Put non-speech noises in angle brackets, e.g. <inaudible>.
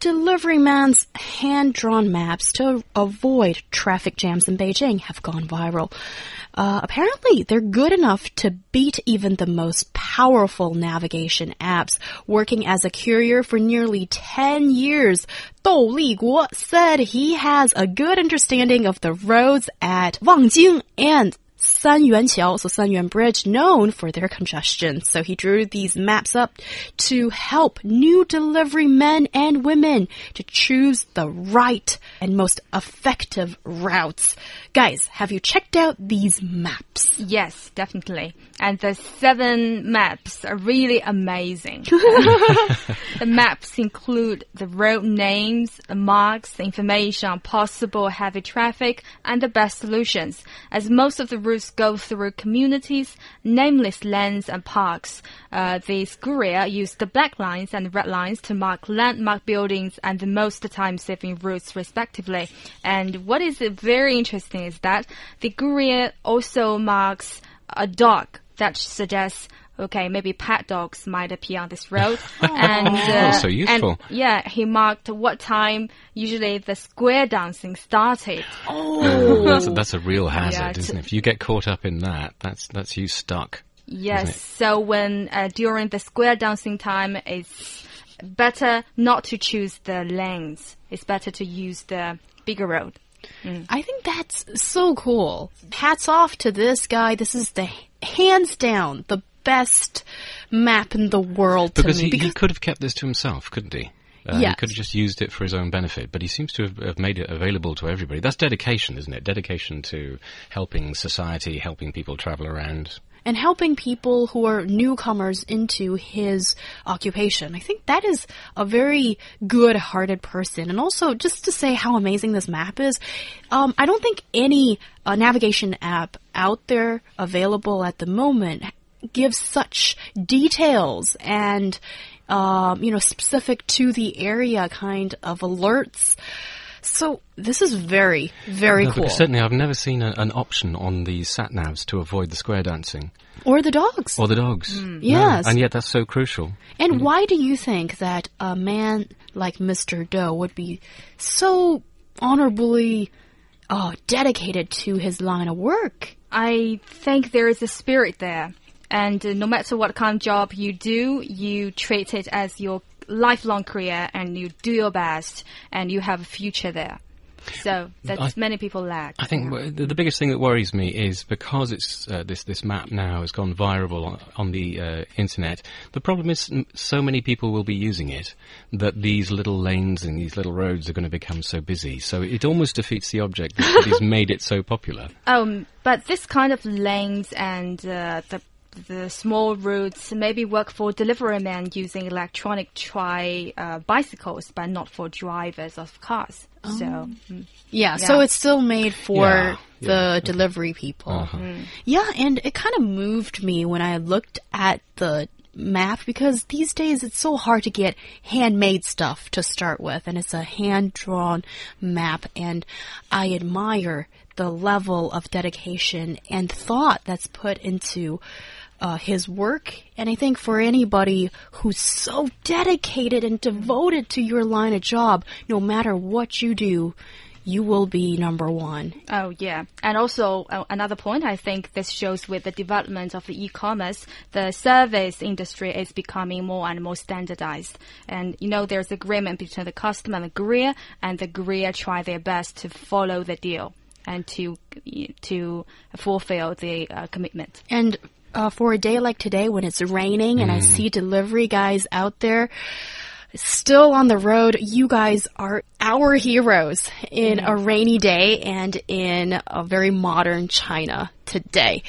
Delivery man's hand drawn maps to avoid traffic jams in Beijing have gone viral. Uh, apparently, they're good enough to beat even the most powerful navigation apps. Working as a courier for nearly 10 years, Dou Liguo said he has a good understanding of the roads at Wangjing and Sanyuanqiao, so Sanyuan Bridge, known for their congestion. So he drew these maps up to help new delivery men and women to choose the right and most effective routes. Guys, have you checked out these maps? Yes, definitely. And the seven maps are really amazing. <laughs> the maps include the road names, the marks, the information on possible heavy traffic, and the best solutions. As most of the routes go through communities, nameless lands, and parks, uh, the use the black lines and red lines to mark landmark buildings and the most time-saving routes, respectively. And what is very interesting is that the courier also marks a dog that suggests okay, maybe pet dogs might appear on this road. <laughs> and uh, oh, so useful. And, yeah, he marked what time usually the square dancing started. Oh, <laughs> that's, a, that's a real hazard, yeah, isn't it? If you get caught up in that, that's that's you stuck. Yes. So when uh, during the square dancing time, it's better not to choose the lanes. It's better to use the bigger road. Mm. I think that's so cool. Hats off to this guy. This is the hands down the best map in the world because he, because he could have kept this to himself, couldn't he? Uh, yes. He could have just used it for his own benefit, but he seems to have, have, made it available to everybody. That's dedication, isn't it? Dedication to helping society, helping people travel around and helping people who are newcomers into his occupation. I think that is a very good hearted person. And also, just to say how amazing this map is, um, I don't think any uh, navigation app out there available at the moment gives such details and, um, you know, specific to the area kind of alerts. So this is very, very no, cool. Certainly, I've never seen a, an option on the sat navs to avoid the square dancing. Or the dogs. Or the dogs. Mm. Yes. No, and yet that's so crucial. And mm. why do you think that a man like Mr. Dou would be so honorably oh, dedicated to his line of work? I think there is a spirit there. And uh, no matter what kind of job you do, you treat it as your lifelong career and you do your best and you have a future there. So that I, many people lack. I think yeah. the, the, biggest thing that worries me is because it's uh, this this map now has gone viral on, on the uh, internet. The problem is so many people will be using it that these little lanes and these little roads are going to become so busy. So it almost defeats the object that <laughs> he's made it so popular. Um, but this kind of lanes and uh, the the small routes maybe work for delivery men using electronic try uh, bicycles, but not for drivers of cars. Oh. So, mm, yeah, yeah, so it's still made for yeah, the yeah. delivery people. Uh -huh. mm. Yeah, and it kind of moved me when I looked at the map because these days it's so hard to get handmade stuff to start with, and it's a hand drawn map, and I admire the level of dedication and thought that's put into uh, his work. And I think for anybody who's so dedicated and devoted to your line of job, no matter what you do, you will be number one. Oh, yeah. And also, uh, another point, I think this shows with the development of the e-commerce, the service industry is becoming more and more standardized. And, you know, there's agreement between the customer and the courier, and the courier try their best to follow the deal and to to fulfill the uh, commitment. And uh, for a day like today when it's raining and I mm. see delivery guys out there still on the road, you guys are our heroes in a rainy day and in a very modern China today.